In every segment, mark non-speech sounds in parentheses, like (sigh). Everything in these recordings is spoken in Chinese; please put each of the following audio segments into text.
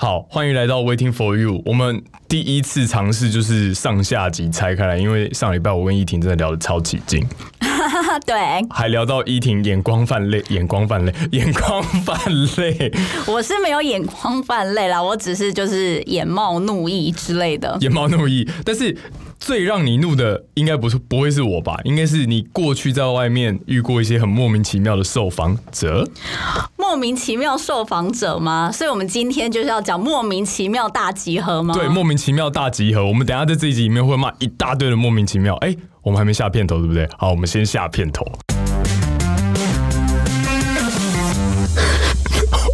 好，欢迎来到 Waiting for You。我们第一次尝试就是上下集拆开来，因为上礼拜我跟依婷真的聊得超起劲，(laughs) 对，还聊到依婷眼光泛泪，眼光泛泪，眼光泛泪，我是没有眼光泛泪啦，我只是就是眼冒怒意之类的。眼冒怒意。但是最让你怒的，应该不是不会是我吧？应该是你过去在外面遇过一些很莫名其妙的受访者。莫名其妙受访者吗？所以我们今天就是要讲莫名其妙大集合吗？对，莫名其妙大集合。我们等一下在这一集里面会骂一大堆的莫名其妙。哎、我们还没下片头，对不对？好，我们先下片头。(laughs)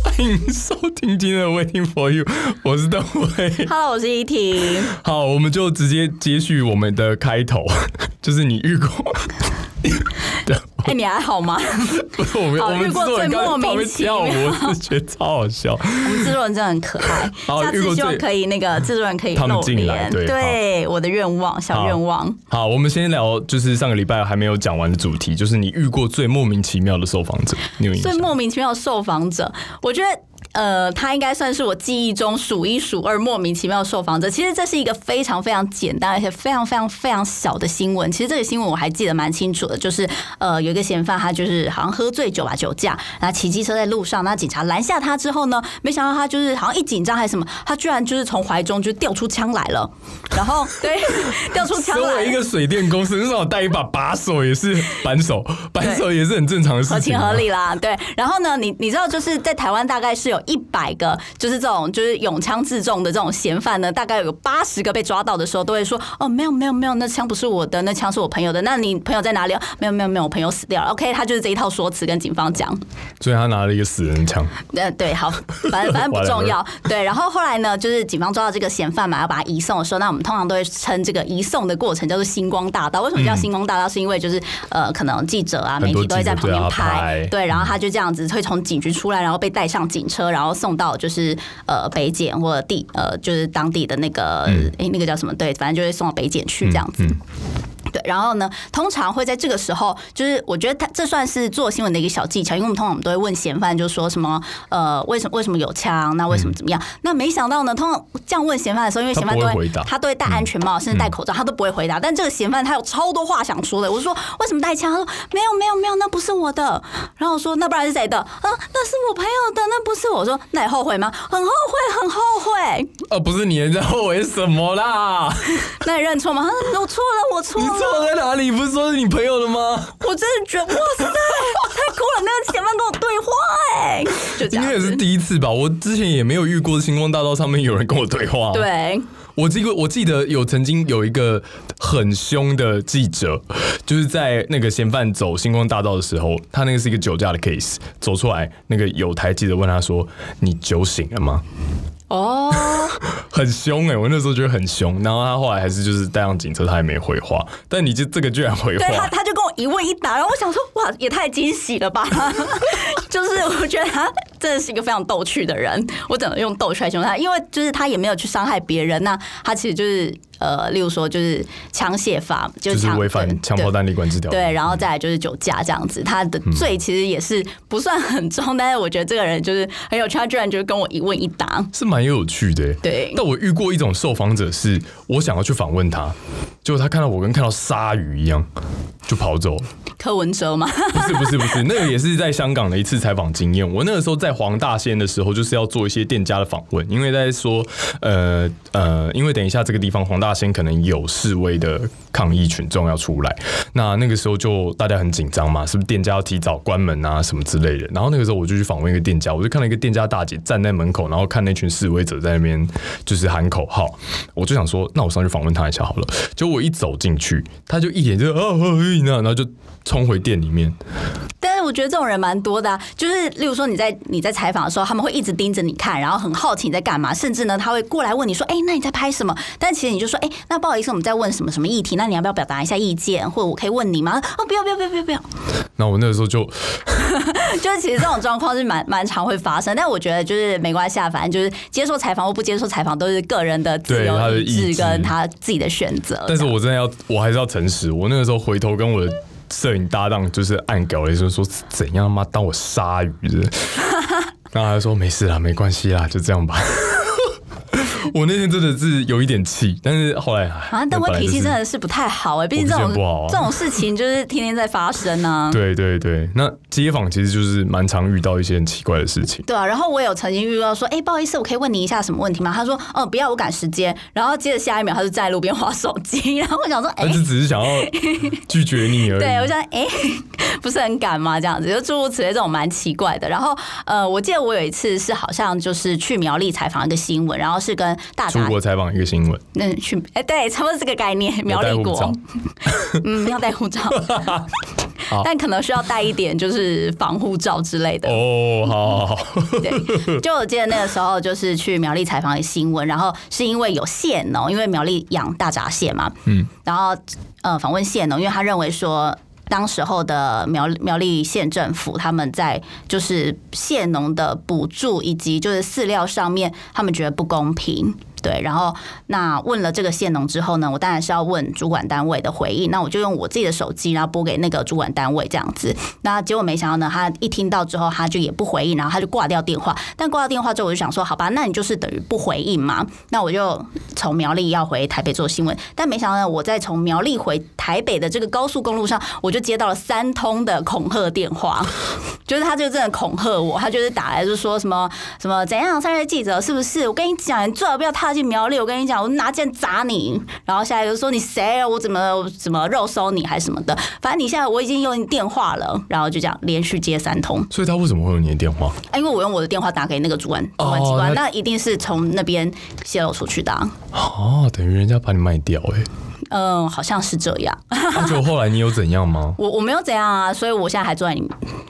欢迎收听今天的 Waiting for You，我是邓威。Hello，我是依婷。好，我们就直接接续我们的开头，(laughs) 就是你遇过。(laughs) 对，(laughs) 哎、你还好吗？不是我们我们制遇过最作人刚才莫名旁边其跳舞，妙我是觉得超好笑。我们制作人真的很可爱，(laughs) 好下次希望可以那个制作人可以露进来脸。对我的愿望，小好愿望。好，我们先聊，就是上个礼拜还没有讲完的主题，就是你遇过最莫名其妙的受访者，你有印象？最莫名其妙的受访者，我觉得。呃，他应该算是我记忆中数一数二莫名其妙的受访者。其实这是一个非常非常简单而且非常非常非常小的新闻。其实这个新闻我还记得蛮清楚的，就是呃有一个嫌犯，他就是好像喝醉酒吧，酒驾，然后骑机车在路上，那警察拦下他之后呢，没想到他就是好像一紧张还是什么，他居然就是从怀中就掉出枪来了，然后 (laughs) 对 (laughs) 掉出枪来作为一个水电公司，至少带一把把手也是扳手，扳手也是很正常的事情、啊合情合。理啦，对。然后呢，你你知道，就是在台湾大概是有一百个，就是这种就是拥枪自重的这种嫌犯呢，大概有八十个被抓到的时候，都会说哦，没有没有没有，那枪不是我的，那枪是我朋友的。那你朋友在哪里？没有没有没有，我朋友死掉了。OK，他就是这一套说辞跟警方讲。所以他拿了一个死人枪，对，对，好，反正反正不重要。对，然后后来呢，就是警方抓到这个嫌犯嘛，要把他移送的时候，那我们通常都会称这个移送的过程叫做星光大道。为什么叫星光大道？是因为就是呃，可能记者啊、媒体都会在旁边拍，对，然后他就这样子会从警局出来，然后被带上警车，然后送到就是呃北检或者地呃就是当地的那个诶、那个叫什么？对，反正就会送到北检去这样子。对，然后呢，通常会在这个时候，就是我觉得他这算是做新闻的一个小技巧，因为我们通常我们都会问嫌犯，就说什么呃，为什么为什么有枪？那为什么怎么样？那没想到呢，通常这样问嫌犯的时候，因为嫌犯都会回答他都会戴安全帽，甚至戴口罩，他都不会回答。但这个嫌犯他有超多话想说的，我就说为什么带枪？他说没有没有没有，那不是我的。然后我说那不然是谁的？啊，那是我朋友的，那不是我。我说那你后悔吗？很后悔，很后悔。哦，不是你，你在后悔什么啦？(laughs) 那你认错吗？他说 (laughs) 我错了，我错了。你错在哪里？不是说是你朋友的吗？我真的觉得哇塞，太酷了！那个嫌犯跟我对话哎、就这样应该也是。第一次吧。我之前也没有遇过星光大道上面有人跟我对话。，对，我这个我记得有曾经有一个很凶的记者，就是在那个嫌犯走星光大道的时候，他那个是一个酒驾的 case，走出来，那个有台记者问他说：“你酒醒了吗？”哦，(laughs) 很凶哎、我那时候觉得很凶，然后他后来还是就是带上警车，他也没回话。但你就这个居然回话对他，他就跟我一问一答，然后我想说，哇，也太惊喜了吧！(laughs) 就是我觉得他真的是一个非常逗趣的人，我只能用逗趣来形容他，因为就是他也没有去伤害别人，那他其实就是呃，例如说就是枪械法，就就是违反枪炮弹力管制条例。对，然后再来就是酒驾这样子，他的罪其实也是不算很重，但是我觉得这个人就是很有趣，他居然就是跟我一问一答。是蛮有趣的、欸。对但我遇过一种受访者是，我想要去访问他，结果他看到我跟看到鲨鱼一样，就跑走了。柯文哲吗？(laughs) 不是不是不是，那个也是在香港的一次采访经验。我那个时候在黄大仙的时候，就是要做一些店家的访问，因为在说，呃呃，因为等一下这个地方黄大仙可能有示威的抗议群众要出来，那那个时候就大家很紧张嘛，是不是店家要提早关门啊什么之类的？然后那个时候我就去访问一个店家，我就看到一个店家大姐站在门口，然后看那群示威者在那边就是喊口号，我就想说，那我上去访问他一下好了。结果我一走进去，他就一脸就哦哦那，然后就冲回店里面。但是我觉得这种人蛮多的、啊，就是例如说你在你在采访的时候，他们会一直盯着你看，然后很好奇你在干嘛，甚至呢他会过来问你说，哎、那你在拍什么？但其实你就说，哎、那不好意思，我们在问什么什么议题，那你要不要表达一下意见，或者我可以问你吗？哦，不要不要不要不要不要，那我那个时候就 (laughs) 就是其实这种状况是蛮蛮常会发生，但我觉得就是没关系啊，反正就是接受采访或不接受采访都是个人的自对他的由意意志志跟他自己的选择。但是我真的要，我还是要诚实。我那个时候回头跟我的摄影搭档就是暗搞了一声，说怎样妈当我鲨鱼的。(laughs) 然后他就说没事啦，没关系啦，就这样吧。(laughs) (laughs) 我那天真的是有一点气，但是后来啊，但我脾气真的是不太好哎，毕竟这种这种事情就是天天在发生呢。(laughs) 对对对，那街访其实就是蛮常遇到一些很奇怪的事情。对啊，然后我有曾经遇到说，哎，不好意思，我可以问你一下什么问题吗？他说，哦，不要，我赶时间。然后接着下一秒，他就在路边划手机。(laughs) 然后我想说，哎，就只是想要拒绝你而已。对我想，哎，不是很赶吗？这样子就诸如此类这种蛮奇怪的。然后呃，我记得我有一次是好像就是去苗栗采访一个新闻，然后是跟大出国采访一个新闻。那去哎，对，差不多这个概念。苗栗国，(laughs) 嗯，要带护照，但可能需要带一点就是防护罩之类的。哦，好好好。(laughs) 对，就我记得那个时候就是去苗栗采访一个新闻，然后是因为有蟹农，因为苗栗养大闸蟹嘛，嗯，然后呃访问蟹农，因为他认为说。当时候的苗苗栗县政府，他们在就是县农的补助以及就是饲料上面，他们觉得不公平。对，然后那问了这个县农之后呢，我当然是要问主管单位的回应。那我就用我自己的手机，然后拨给那个主管单位这样子。那结果没想到呢，他一听到之后，他就也不回应，然后他就挂掉电话。但挂掉电话之后，我就想说，好吧，那你就是等于不回应嘛。那我就从苗栗要回台北做新闻，但没想到呢，我在从苗栗回台北的这个高速公路上，我就接到了三通的恐吓电话，(laughs) 就是他就真的恐吓我，他就是打来就说什么什么怎样，三位记者是不是？我跟你讲，你最好不要踏。苗栗，我跟你讲，我拿剑砸你，然后下一个说你谁？我怎么怎么肉搜你还是什么的？反正你现在我已经用电话了，然后就这样连续接三通。所以他为什么会有你的电话？啊因为我用我的电话打给那个主管主管机关，那一定是从那边泄露出去的。哦，等于人家把你卖掉哎。嗯，好像是这样。那就后来你有怎样吗？(laughs) 我我没有怎样啊，所以我现在还坐在你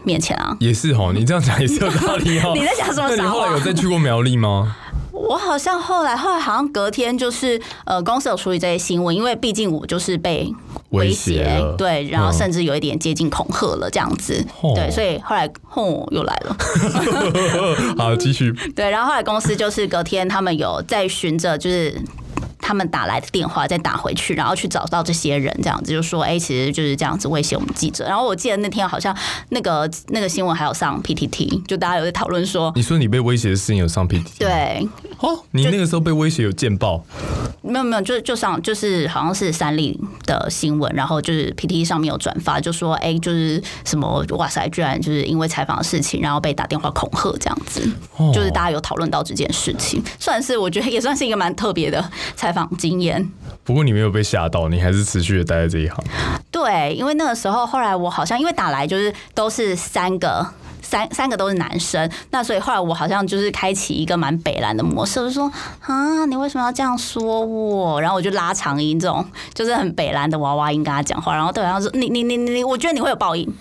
面前啊。也是哦，你这样讲也是有道理哦。(laughs) 你在讲什么？那你后来有再去过苗栗吗？我好像后来后来好像隔天就是呃公司有处理这些新闻，因为毕竟我就是被威胁，对，然后甚至有一点接近恐吓了这样子，对，所以后来吼又来了。(laughs) 好，继续。(laughs) 对，然后后来公司就是隔天他们有在寻着就是。他们打来的电话再打回去，然后去找到这些人，这样子就说：“哎，其实就是这样子威胁我们记者。”然后我记得那天好像那个那个新闻还有上 PTT，就大家有在讨论说：“你说你被威胁的事情有上 PTT？” 对，哦，你那个时候被威胁有见报？没有没有，就就上就是好像是三立的新闻，然后就是 PTT 上面有转发，就说：“哎，就是什么哇塞，居然就是因为采访的事情，然后被打电话恐吓这样子。”就是大家有讨论到这件事情，算是我觉得也算是一个蛮特别的采访。经验，不过你没有被吓到，你还是持续的待在这一行。对，因为那个时候后来我好像因为打来就是都是三个三三个都是男生，那所以后来我好像就是开启一个蛮北蓝的模式，就说啊，你为什么要这样说我？然后我就拉长音，这种就是很北蓝的娃娃音跟他讲话，然后对方说你你你你，我觉得你会有报应。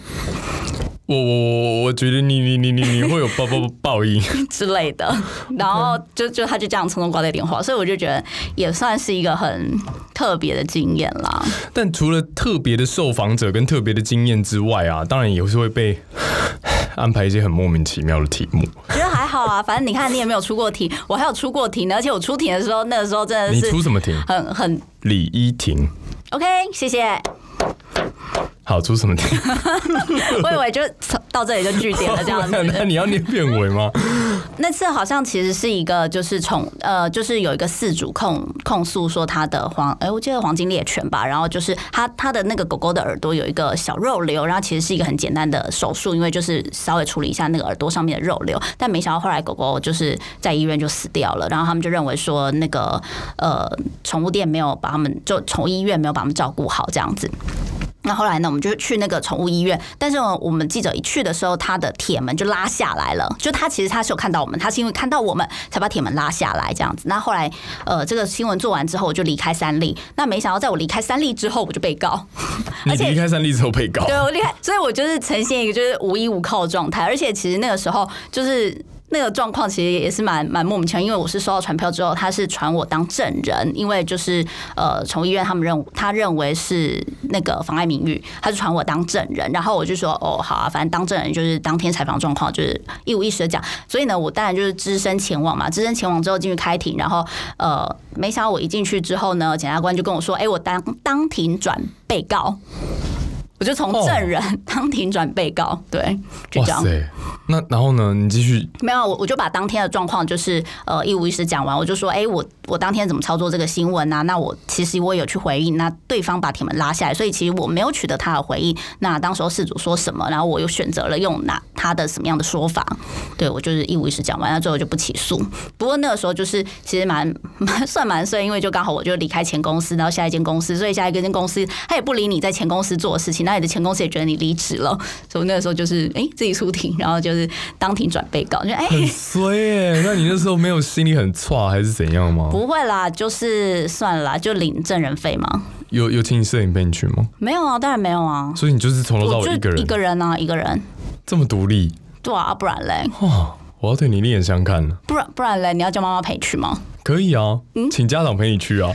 我我我我觉得你你你你你会有报报报应 (laughs) 之类的，然后就就他就这样匆匆挂掉电话，所以我就觉得也算是一个很特别的经验啦。但除了特别的受访者跟特别的经验之外啊，当然也是会被安排一些很莫名其妙的题目。觉得还好啊，反正你看你也没有出过题，我还有出过题呢，而且我出题的时候那个时候真的是你出什么题？很很李依婷。OK，谢谢。好出什么题？(laughs) 我以为就到这里就据点了这样子。(laughs) 那你要念片尾吗？那次好像其实是一个，就是从呃，就是有一个饲主控控诉说他的黄，哎，我记得黄金猎犬吧，然后就是他他的那个狗狗的耳朵有一个小肉瘤，然后其实是一个很简单的手术，因为就是稍微处理一下那个耳朵上面的肉瘤，但没想到后来狗狗就是在医院就死掉了，然后他们就认为说那个呃宠物店没有把他们就宠物医院没有把他们照顾好这样子。那后来呢？我们就去那个宠物医院，但是我们记者一去的时候，他的铁门就拉下来了。就他其实他是有看到我们，他是因为看到我们才把铁门拉下来这样子。那后来呃，这个新闻做完之后，我就离开三立。那没想到在我离开三立之后，我就被告。(laughs) 你离开三立之后被告？对，我离开，所以我就是呈现一个就是无依无靠的状态。而且其实那个时候就是。那个状况其实也是蛮蛮莫名其妙，因为我是收到传票之后，他是传我当证人，因为就是呃，宠物医院他们认他认为是那个妨碍名誉，他就传我当证人，然后我就说哦好啊，反正当证人就是当天采访状况就是一五一十的讲，所以呢，我当然就是只身前往嘛，只身前往之后进去开庭，然后呃，没想到我一进去之后呢，检察官就跟我说，哎，我当当庭转被告。我就从证人当庭转被告，对，就这样。那然后呢？你继续没有，我我就把当天的状况就是呃一五一十讲完，我就说，哎、我我当天怎么操作这个新闻啊？那我其实我有去回应，那对方把铁门拉下来，所以其实我没有取得他的回应。那当时候事主说什么，然后我又选择了用哪他的什么样的说法，对我就是一五一十讲完，那最后就不起诉。不过那个时候就是其实蛮蛮 (laughs) 算蛮顺，因为就刚好我就离开前公司，然后下一间公司，所以下一间公司他也不理你在前公司做的事情，那你的前公司也觉得你离职了，所以那个时候就是哎、自己出庭，然后就是当庭转被告，就哎。很衰耶、那你那时候没有心里很差还是怎样吗？不会啦，就是算了啦，就领证人费嘛。有有请你摄影陪你去吗？没有啊，当然没有啊，所以你就是从头到尾一个人，一个人啊，一个人。这么独立对啊，不然嘞，哇！我要对你另眼相看了。不然不然嘞，你要叫妈妈陪去吗？可以啊，嗯？请家长陪你去啊，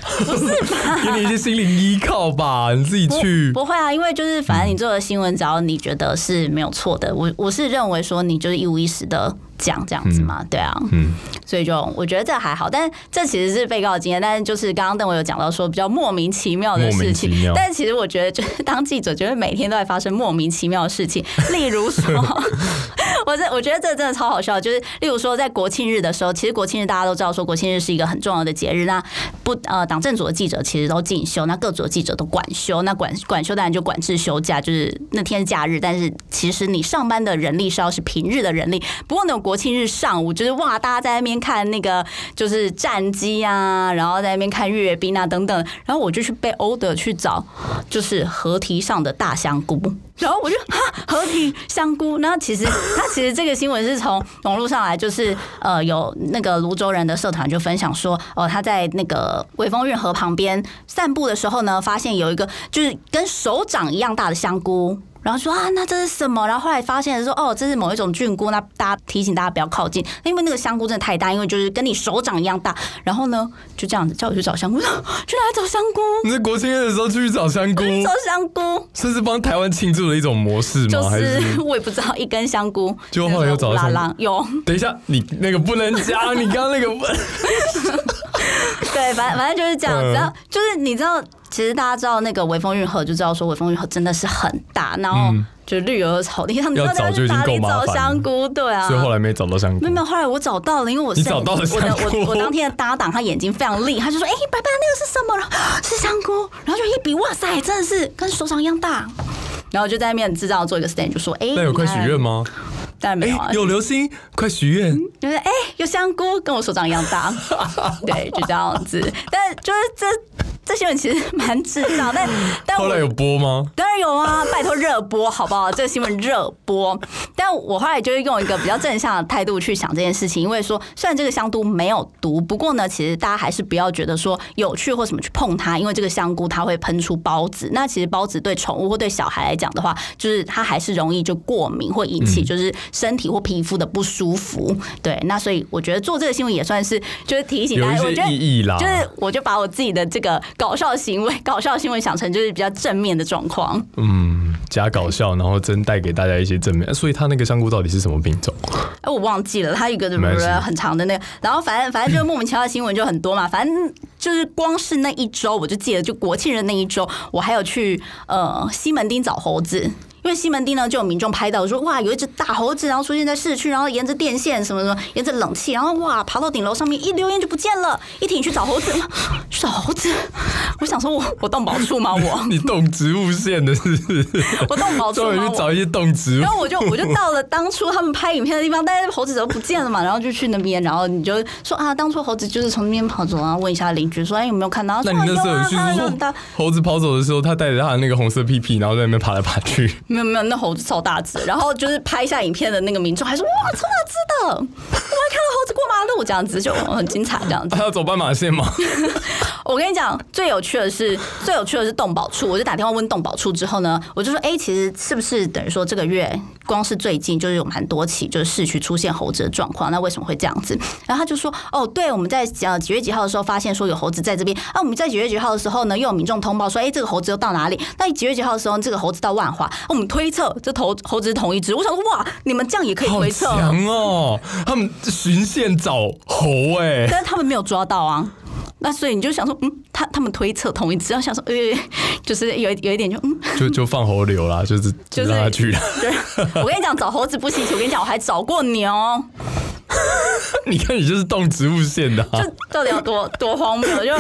给你一些心灵依靠吧，你自己去。不会啊，因为就是反正你做的新闻，只要你觉得是没有错的，我我是认为说你就是一五一十的讲这样子嘛，对啊，嗯，所以就我觉得这还好，但这其实是被告的经验，但是就是刚刚邓伟有讲到说比较莫名其妙的事情。但是其实我觉得就是当记者，觉得每天都在发生莫名其妙的事情，例如说，(laughs) 我这我觉得这真的超好笑，就是例如说在国庆日的时候，其实国庆日大家都知道说国庆日是一个很重要的节日，那不呃党政组的记者其实都进修，那各组的记者都管休，那管管休当然就管制休假，就是那天假日，但是其实你上班的人力是要是平日的人力，不过那种国庆日上午就是哇，大家在那边看那个就是战机啊，然后在那边看阅兵啊等等，然后我就去被 order 去找就是河堤上的大香菇。然后我就哈和平香菇，那其实那其实这个新闻是从网络上来，就是呃有那个泸州人的社团就分享说，哦他在那个微风运河旁边散步的时候呢，发现有一个就是跟手掌一样大的香菇。然后说啊，那这是什么？然后后来发现说，哦，这是某一种菌菇。那大家提醒大家不要靠近，因为那个香菇真的太大，因为就是跟你手掌一样大。然后呢，就这样子叫我去 (laughs) 找香菇，去哪里找香菇？你在国庆日的时候去找香菇，找香菇。这是帮台湾庆祝的一种模式吗？就还是是？我也不知道一根香菇，结果后来又找到香菇拉拉 (laughs) 有，等一下，你那个不能讲，你刚刚那个不，(laughs) 对，反正反正就是这样然后就是你知道，其实大家知道那个微风运河，就知道说微风运河真的是很大，然后嗯就绿油油草地上，你要找就已经去哪里找够麻烦了香菇？对啊，所以后来没找到香菇没有。没有，后来我找到了，因为我是你找到了我香菇我我当天的搭档，他眼睛非常利，他就说：“哎、白白那个是什么？”是香菇，然后就一比，哇塞，真的是跟手掌一样大。然后就在那边制造做一个 stand，就说：“哎、那有快许愿吗？当然没有啊，，有流星，快许愿！就是哎、有香菇，跟我手掌一样大，(laughs) 对，就这样子。但就是这这新闻其实蛮智障，但 (laughs) 但我后来有播吗？当然有啊，拜托热播好不好？这个新闻热播，但我后来就是用一个比较正向的态度去想这件事情，因为说虽然这个香菇没有毒，不过呢，其实大家还是不要觉得说有趣或什么去碰它，因为这个香菇它会喷出孢子，那其实孢子对宠物或对小孩来讲的话，就是它还是容易就过敏或引起就是身体或皮肤的不舒服。对，那所以我觉得做这个新闻也算是就是提醒大家，我觉得意义啦。就是我就把我自己的这个搞笑行为、(laughs) 搞笑行为想成就是比较正面的状况。嗯，假搞笑，然后真带给大家一些正面。所以他那个香菇到底是什么品种？哎，我忘记了，他有一个没关系很长的那个，然后反正反正就是莫名其妙的新闻就很多嘛，反正就是光是那一周，我就记得就国庆日那一周，我还有去呃西门町找猴子。因为西门町呢，就有民众拍到说，哇，有一只大猴子，然后出现在市区，然后沿着电线什么什么，沿着冷气，然后哇，爬到顶楼上面，一溜烟就不见了。一挺去找猴子，去找猴子，我想说我我动保处吗？我你动植物线的是不是？我动保处专吗？(laughs) 我门去找一些动植物然。后我就我就到了当初他们拍影片的地方，但是猴子怎么不见了嘛？然后就去那边，然后你就说啊，当初猴子就是从那边跑走，然后问一下邻居说，哎有没有看到？那你那时候很大，猴子跑走的时候，他带着他的那个红色屁屁，然后在那边爬来爬去。没有没有，那猴子超大只，然后就是拍下影片的那个民众还说哇超大只的，我还看到猴子过马路这样子，就很精彩这样子。(laughs) 他要走斑马线吗？我跟你讲，最有趣的是，最有趣的是动保处。我就打电话问动保处之后呢，我就说，哎、其实是不是等于说这个月光是最近就是有蛮多起就是市区出现猴子的状况？那为什么会这样子？然后他就说，哦，对，我们在呃几月几号的时候发现说有猴子在这边。啊，我们在几月几号的时候呢，又有民众通报说，哎、这个猴子又到哪里？那几月几号的时候，这个猴子到万华。啊我们推测这头猴子是同一只。我想说，哇，你们这样也可以推测？强哦！他们循线找猴哎、但是他们没有抓到啊。那所以你就想说，嗯，他他们推测同一只，要想说，呃，(laughs) 就是有有一点就嗯，就 (laughs) 就放猴流啦，就是就就是让他去了。(laughs) 对，我跟你讲，找猴子不稀奇，我跟你讲，我还找过牛，你看你就是动植物线的、啊，就到底有多多荒谬，就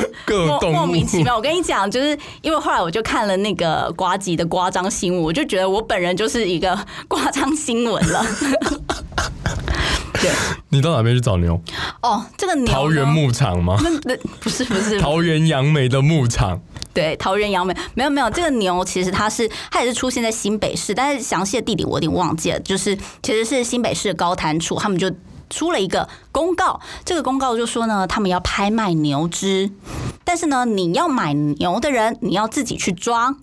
莫 (laughs) 各种莫名其妙。我跟你讲，就是因为后来我就看了那个瓜吉的夸张新闻，我就觉得我本人就是一个夸张新闻了。(laughs) 对，你到哪边去找牛？哦，这个牛桃园牧场吗？那那不是不是桃园杨梅的牧场。对，桃园杨梅没有没有，这个牛其实它是它也是出现在新北市，但是详细的地理我有点忘记了，就是其实是新北市的高潭处，他们就。出了一个公告，这个公告就说呢，他们要拍卖牛只，但是呢，你要买牛的人，你要自己去装。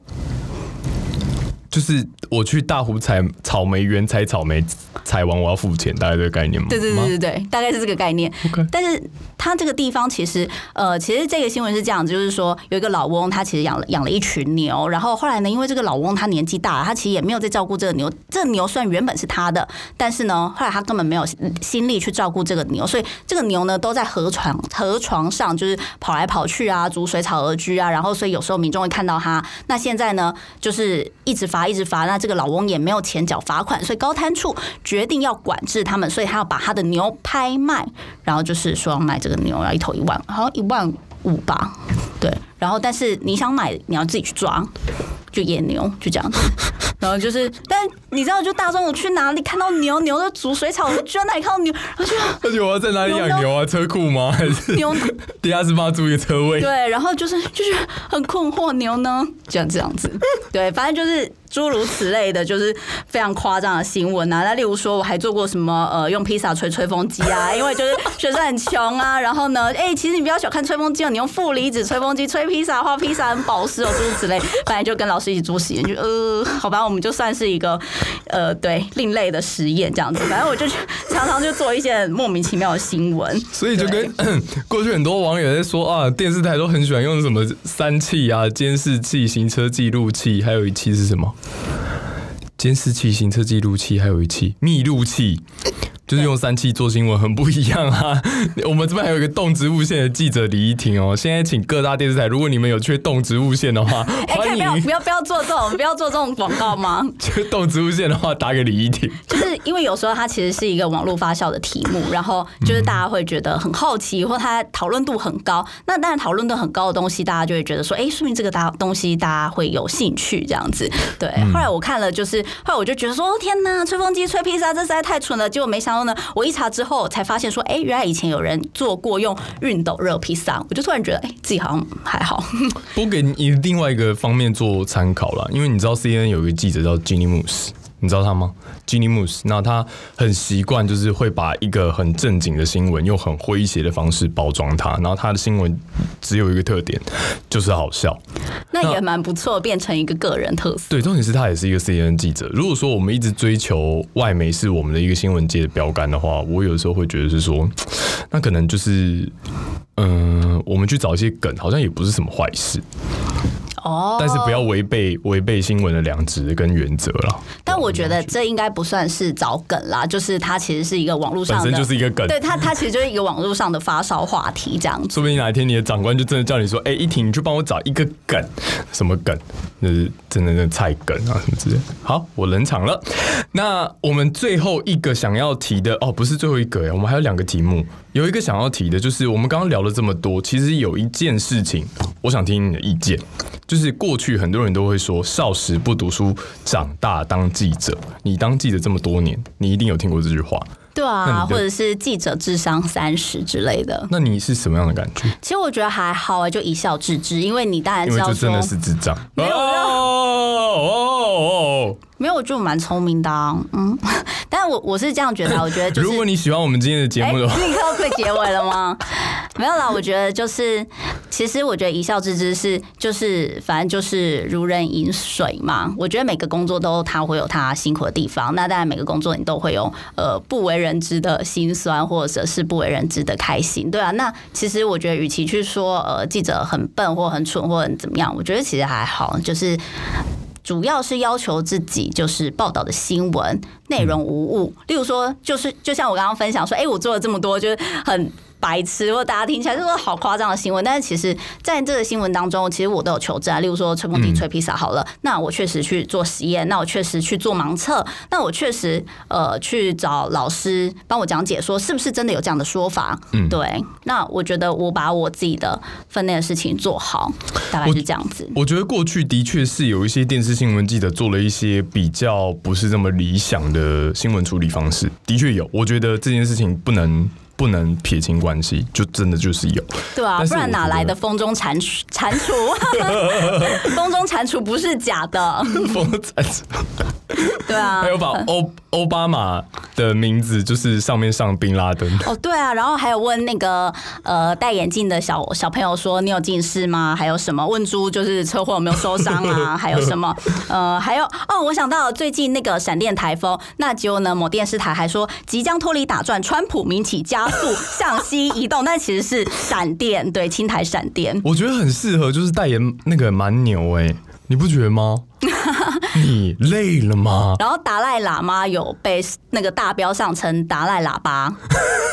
就是我去大湖采草莓园采草莓，采完我要付钱，大概这个概念吗？对对对对对，大概是这个概念。OK 但是它这个地方其实，呃，其实这个新闻是这样子，就是说有一个老翁，他其实养了养了一群牛，然后后来呢，因为这个老翁他年纪大了，他其实也没有在照顾这个牛。这个牛虽然原本是他的，但是呢，后来他根本没有心力去照顾这个牛，所以这个牛呢都在河床河床上就是跑来跑去啊，逐水草而居啊，然后所以有时候民众会看到他。那现在呢，就是一直罚一直罚，那这个老翁也没有钱缴罚款，所以高摊处决定要管制他们，所以他要把他的牛拍卖，然后就是说要卖这个牛要一头一万，好像一万五吧，对。然后但是你想买，你要自己去抓，就野牛就这样子。(laughs) 然后就是，但你知道，就大中午去哪里看到牛，牛在煮水草，我就去到那里看到牛，然后就而且我要在哪里养牛啊？车库吗？还 (laughs) 是牛地下室帮他租一个车位？对，然后就是就是很困惑，牛呢这样这样子，对，反正就是诸如此类的，就是非常夸张的新闻啊。那例如说，我还做过什么呃，用披萨吹吹风机啊，因为就是学生很穷啊，然后呢，哎、其实你不要小看吹风机哦，你用负离子吹风机吹披萨的话，披萨很保湿哦，诸如此类。反正就跟老师一起做实验，就呃，好吧，我们就算是一个呃对另类的实验这样子。反正我就常常就做一些莫名其妙的新闻。(laughs) 所以就跟过去很多网友在说啊，电视台都很喜欢用什么三器啊，监视器、行车记录器，还有一器是什么？监视器、行车记录器，还有一器密录器。就是用三七做新闻很不一样啊！(laughs) 我们这边还有一个动植物线的记者李依婷哦，现在请各大电视台，如果你们有缺动植物线的话，欢迎以不要不要不要做这种不要做这种广告吗？(laughs) 缺动植物线的话打给李依婷。就是因为有时候它其实是一个网络发酵的题目，然后就是大家会觉得很好奇，或它讨论度很高。那当然讨论度很高的东西，大家就会觉得说，哎、说明这个大东西大家会有兴趣这样子。对，后来我看了，就是后来我就觉得说，哦天哪，吹风机吹披萨这实在太蠢了。结果没想到然后呢，我一查之后才发现说，哎、原来以前有人做过用熨斗热披萨，我就突然觉得，哎、自己好像还好。不给你另外一个方面做参考啦，因为你知道，CN 有一个记者叫 Jenny Moose，你知道他吗？Ginny Moose，那他很习惯就是会把一个很正经的新闻用很诙谐的方式包装它，然后他的新闻只有一个特点，就是好笑。那也蛮不错，变成一个个人特色。对，重点是他也是一个 CNN 记者。如果说我们一直追求外媒是我们的一个新闻界的标杆的话，我有的时候会觉得是说，那可能就是，嗯、我们去找一些梗，好像也不是什么坏事。哦，但是不要违背违背新闻的良知跟原则了。但我觉得这应该不算是找梗啦，就是它其实是一个网络上，本身就是一个梗对它，它其实就是一个网络上的发烧话题这样子。说不定哪一天你的长官就真的叫你说：“哎、一婷，你去帮我找一个梗，什么梗？那是真的那菜梗啊什么之类的。”好，我冷场了。那我们最后一个想要提的哦，不是最后一个呀，我们还有两个题目。有一个想要提的，就是我们刚刚聊了这么多，其实有一件事情，我想听你的意见，就是过去很多人都会说“少时不读书，长大当记者”。你当记者这么多年，你一定有听过这句话。对啊，或者是记者智商三十之类的。那你是什么样的感觉？其实我觉得还好啊，就一笑置之，因为你当然知道说因为就真的是智障。没有哦哦哦！没有，我觉得我蛮聪明的、啊，嗯。(laughs) 但我我是这样觉得啊，(laughs) 我觉得就是如果你喜欢我们今天的节哎，目的话，立刻会结尾了吗？(laughs) 没有啦，我觉得就是，其实我觉得一笑置之是就是，反正就是如人饮水嘛。我觉得每个工作都它会有它辛苦的地方，那当然每个工作你都会有呃不为人知的辛酸，或者是不为人知的开心，对啊。那其实我觉得，与其去说呃记者很笨或很蠢或很怎么样，我觉得其实还好，就是。主要是要求自己就是报道的新闻内容无误，例如说，就是就像我刚刚分享说，哎、我做了这么多，就是很白痴，或大家听起来就说好夸张的新闻。但是其实在这个新闻当中，其实我都有求证啊。例如说吹风机吹披萨好了，那我确实去做实验，那我确实去做盲测，那我确实呃去找老师帮我讲解，说是不是真的有这样的说法？嗯，对。那我觉得我把我自己的分内的事情做好，大概是这样子。我觉得过去的确是有一些电视新闻记者做了一些比较不是这么理想的新闻处理方式，的确有。我觉得这件事情不能。不能撇清关系，就真的就是有，对啊，不然哪来的风中蟾蜍？(laughs) 蟾蜍，(laughs) 风中蟾蜍不是假的，(laughs) 风蟾蜍，对啊，还有把欧奥巴马的名字就是上面上宾拉登哦，对啊，然后还有问那个呃戴眼镜的小小朋友说你有近视吗？还有什么问猪就是车祸有没有受伤啊？还有什么呃还有哦，我想到最近那个闪电台风，那结果呢某电视台还说即将脱离打转，川普民企加。速向西移动，但其实是闪电，对，青苔闪电。我觉得很适合，就是代言那个蛮牛哎，你不觉得吗？(laughs) 你累了吗？然后达赖喇嘛有被那个大标上称达赖喇叭，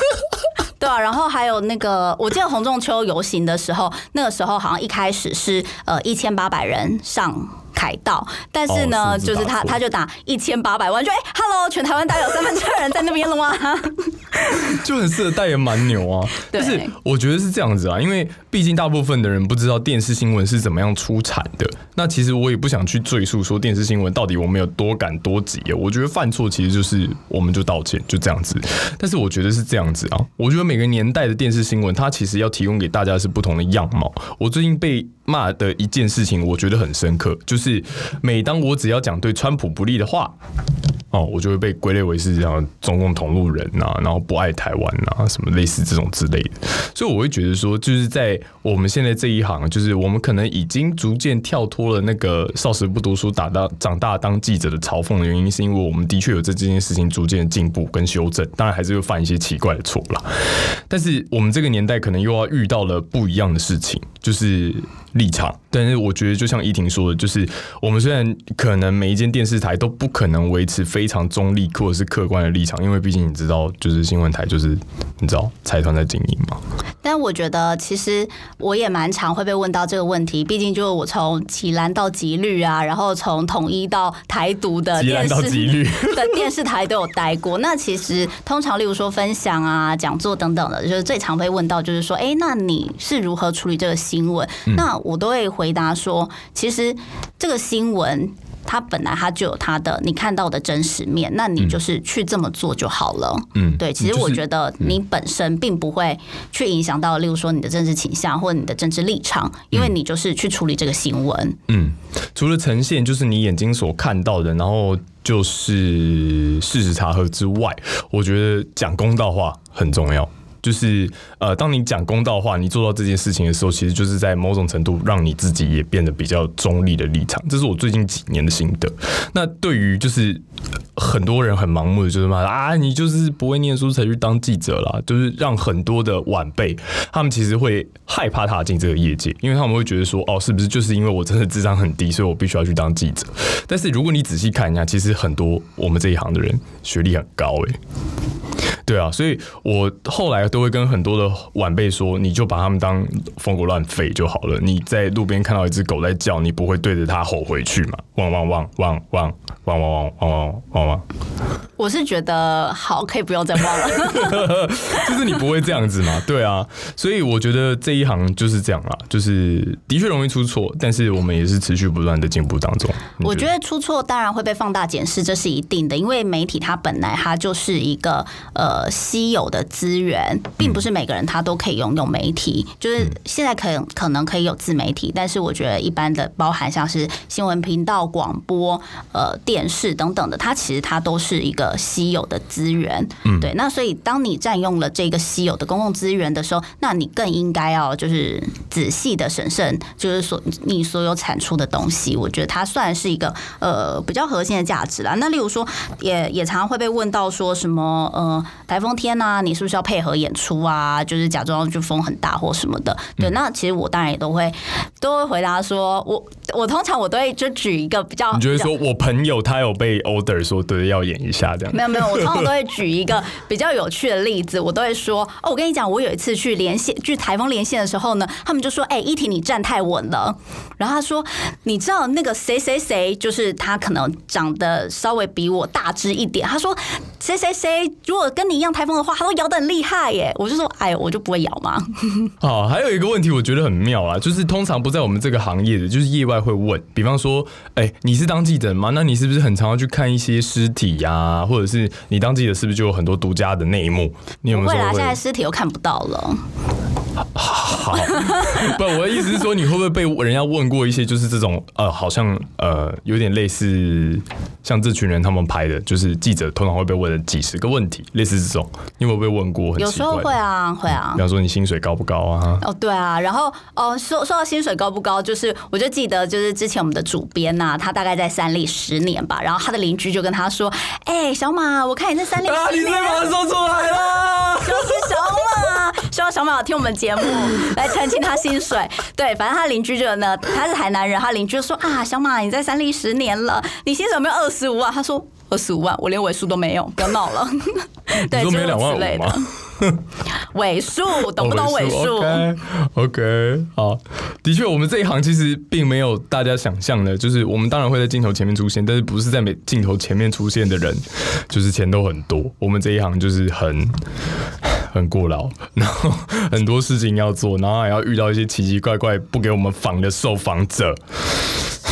(laughs) 对啊。然后还有那个，我记得洪仲秋游行的时候，那个时候好像一开始是呃一千八百人上。凯道，但是呢，就是他他就打一千八百万，就哎，Hello，全台湾大概有三分之二人在那边了吗？(laughs) 就很适合代言蛮牛啊。(laughs) 但是我觉得是这样子啊，因为毕竟大部分的人不知道电视新闻是怎么样出产的。那其实我也不想去赘述说电视新闻到底我们有多赶多急啊。我觉得犯错其实就是我们就道歉，就这样子。但是我觉得是这样子啊，我觉得每个年代的电视新闻，它其实要提供给大家是不同的样貌。我最近被。骂的一件事情，我觉得很深刻，就是是每当我只要讲对川普不利的话。哦，我就会被归类为是这样中共同路人呐，然后不爱台湾呐，什么类似这种之类的。所以我会觉得说，就是在我们现在这一行，就是我们可能已经逐渐跳脱了那个少时不读书，打到长大当记者的嘲讽的原因，是因为我们的确有在这件事情逐渐进步跟修正，当然还是会犯一些奇怪的错了。但是我们这个年代可能又要遇到了不一样的事情，就是立场。但是我觉得，就像依婷说的，就是我们虽然可能每一间电视台都不可能维持非常中立或者是客观的立场，因为毕竟你知道，就是新闻台就是你知道财团在经营嘛。但我觉得其实我也蛮常会被问到这个问题，毕竟就是我从起蓝到吉律啊，然后从统一到台独的电视的 (laughs) 电视台都有待过。那其实通常例如说分享啊、讲座等等的，就是最常被问到就是说，哎，那你是如何处理这个新闻？那我都会回答说，其实这个新闻。它本来它就有它的你看到的真实面，那你就是去这么做就好了。嗯，对，其实我觉得你本身并不会去影响到，例如说你的政治倾向或者你的政治立场，因为你就是去处理这个新闻。嗯，除了呈现就是你眼睛所看到的，然后就是事实查核之外，我觉得讲公道话很重要。就是呃，当你讲公道话，你做到这件事情的时候，其实就是在某种程度让你自己也变得比较中立的立场。这是我最近几年的心得。那对于就是很多人很盲目的，就是骂啊，你就是不会念书才去当记者啦，就是让很多的晚辈他们其实会害怕踏进这个业界，因为他们会觉得说，哦，是不是就是因为我真的智商很低，所以我必须要去当记者？但是如果你仔细看一下，其实很多我们这一行的人学历很高诶。对啊，所以我后来都会跟很多的晚辈说，你就把他们当疯狗乱吠就好了。你在路边看到一只狗在叫，你不会对着它吼回去嘛？汪汪汪汪汪汪汪汪汪汪汪汪！我是觉得好，可以不用再汪了。(laughs) 就是你不会这样子嘛？对啊，所以我觉得这一行就是这样啦，就是的确容易出错，但是我们也是持续不断的进步当中。我觉得出错当然会被放大检视，这是一定的，因为媒体它本来它就是一个呃稀有的资源，并不是每个人他都可以拥有媒体。就是现在可能可能可以有自媒体，但是我觉得一般的包含像是新闻频道、广播、呃电视等等的，它其实它都是一个。稀有的资源，嗯，对，那所以当你占用了这个稀有的公共资源的时候，那你更应该要就是仔细的审慎，就是所你所有产出的东西，我觉得它算是一个呃比较核心的价值啦。那例如说，也也常常会被问到说什么呃台风天呐，你是不是要配合演出啊？就是假装就风很大或什么的。对，那其实我当然也都会都会回答说，我我通常我都会就举一个比较，你觉得说我朋友他有被 order 说对要演一下这样。没有没有，我通常都会举一个比较有趣的例子，我都会说哦，我跟你讲，我有一次去连线，去台风连线的时候呢，他们就说，哎，依婷你站太稳了。然后他说，你知道那个谁谁谁，就是他可能长得稍微比我大只一点。他说，谁谁谁如果跟你一样台风的话，他都摇得很厉害耶。我就说，哎，我就不会摇吗？好，(laughs) 还有一个问题，我觉得很妙啊，就是通常不在我们这个行业的，就是业外会问，比方说，哎，你是当记者吗？那你是不是很常要去看一些尸体呀？或者是你当记者是不是就有很多独家的内幕？你有没有？会啦，现在尸体又看不到了。(laughs) 好，不，我的意思是说，你会不会被人家问过一些，就是这种呃，好像呃，有点类似像这群人他们拍的，就是记者通常会被问了几十个问题，类似这种，你有没有被问过？有时候会啊，会啊。比方说你薪水高不高啊？哦，对啊。然后哦，说说到薪水高不高，就是我就记得，就是之前我们的主编呐，他大概在三立十年吧，然后他的邻居就跟他说：“哎，小马，我看你在三立啊，你最马说出来了，就是小马，希望小马听我们节目。”来澄清他薪水，对，反正他邻居就呢，他是台南人，他邻居就说啊，小马你在三立十年了，你薪水有没有二十五万？他说二十五万，我连尾数都没有，不要闹了。(laughs) (laughs) 对，就没两万五吗？(laughs) 尾数，懂不懂尾数？OK，好，的确，我们这一行其实并没有大家想象的，就是我们当然会在镜头前面出现，但是不是在每镜头前面出现的人，就是钱都很多。我们这一行就是很。很过劳，(laughs) 然后很多事情要做，然后还要遇到一些奇奇怪怪不给我们访的受访者。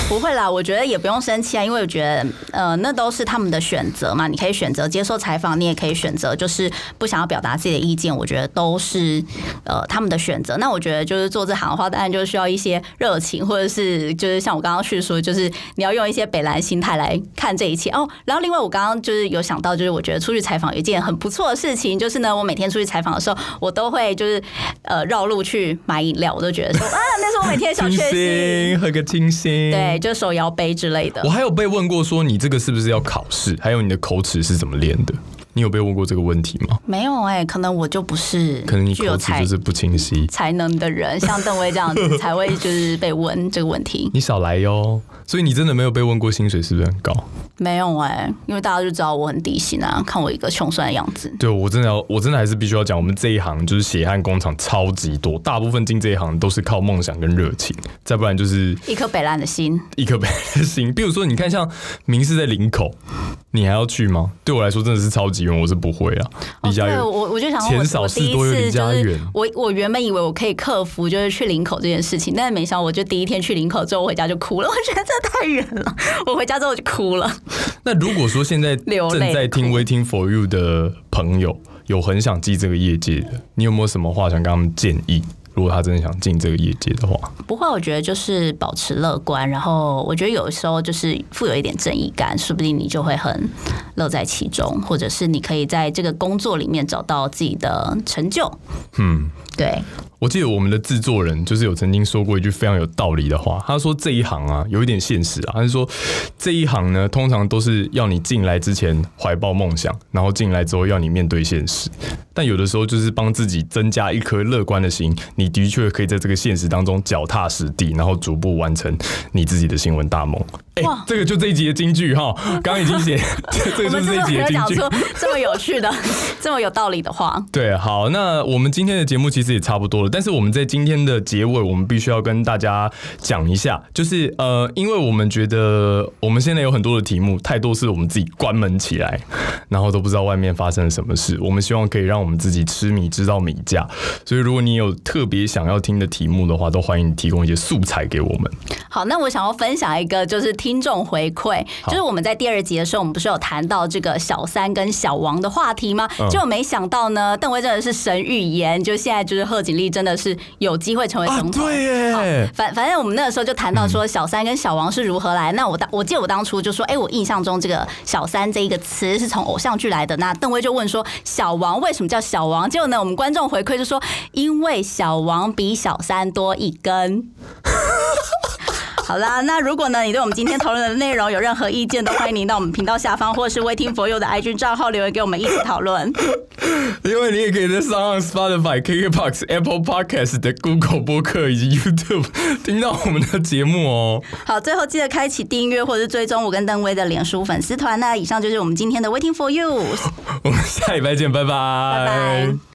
不会啦，我觉得也不用生气啊，因为我觉得，呃，那都是他们的选择嘛。你可以选择接受采访，你也可以选择就是不想要表达自己的意见。我觉得都是呃他们的选择。那我觉得就是做这行的话，当然就需要一些热情，或者是就是像我刚刚叙述，就是你要用一些北蓝心态来看这一切哦。然后另外我刚刚就是有想到，就是我觉得出去采访有一件很不错的事情，就是呢，我每天出去采访的时候，我都会就是呃绕路去买饮料，我都觉得说啊，那是我每天的小确幸，喝个清新，对。就手摇杯之类的。我还有被问过说，你这个是不是要考试？还有你的口齿是怎么练的？你有被问过这个问题吗？没有哎，可能我就不是，可能你口齿就是不清晰才能的人，像邓威这样子 (laughs) 才会就是被问这个问题。你少来哟。所以你真的没有被问过薪水是不是很高？没有哎，因为大家就知道我很低薪啊，看我一个穷酸的样子。对我真的要，我真的还是必须要讲，我们这一行就是血汗工厂超级多，大部分进这一行都是靠梦想跟热情，再不然就是一颗北烂的心，一颗北烂的心。比如说，你看像明是在林口，你还要去吗？对我来说真的是超级远，我是不会啊。离家远，我我就想钱少事多又离家远。我我原本以为我可以克服就是去林口这件事情，但是没想到，我就第一天去林口之后，我回家就哭了，(laughs) 我觉得这太远了。我回家之后就哭了。(laughs) 那如果说现在 (laughs) 正在听 Waiting for You 的朋友有很想进这个业界的，你有没有什么话想跟他们建议？如果他真的想进这个业界的话，不会，我觉得就是保持乐观，然后我觉得有时候就是富有一点正义感，说不定你就会很乐在其中，或者是你可以在这个工作里面找到自己的成就。嗯，对。我记得我们的制作人就是有曾经说过一句非常有道理的话，他说这一行啊有一点现实啊，他是说这一行呢通常都是要你进来之前怀抱梦想，然后进来之后要你面对现实，但有的时候就是帮自己增加一颗乐观的心，你的确可以在这个现实当中脚踏实地，然后逐步完成你自己的新闻大梦。哎，这个就这一集的金句哈，(laughs) 刚刚已经写，这个就是这一集的金句，这么有趣的，这么有道理的话。对，好，那我们今天的节目其实也差不多了，但是我们在今天的结尾，我们必须要跟大家讲一下，就是呃，因为我们觉得我们现在有很多的题目，太多是我们自己关门起来，然后都不知道外面发生了什么事。我们希望可以让我们自己吃米知道米价，所以如果你有特别想要听的题目的话，都欢迎提供一些素材给我们。好，那我想要分享一个，就是。听众回馈，就是我们在第二集的时候，我们不是有谈到这个小三跟小王的话题吗？结果没想到呢，邓威真的是神预言，就现在就是贺锦丽真的是有机会成为总统。对耶，反反正我们那个时候就谈到说小三跟小王是如何来。那我当我记得我当初就说，哎，我印象中这个小三这一个词是从偶像剧来的。那邓威就问说，小王为什么叫小王？结果呢，我们观众回馈就说，因为小王比小三多一根。(laughs) 好啦，那如果呢，你对我们今天讨论的内容有任何意见，都欢迎您到我们频道下方或是 Waiting for You 的 IG 账号留言给我们一起讨论。(laughs) 因为你也可以在上 Spotify、KKBox、Apple Podcast 的 Google 播客以及 YouTube 听到我们的节目哦。好，最后记得开启订阅或者是追踪我跟邓威的脸书粉丝团。那以上就是我们今天的 Waiting for You，我们下礼拜见，拜拜。拜拜。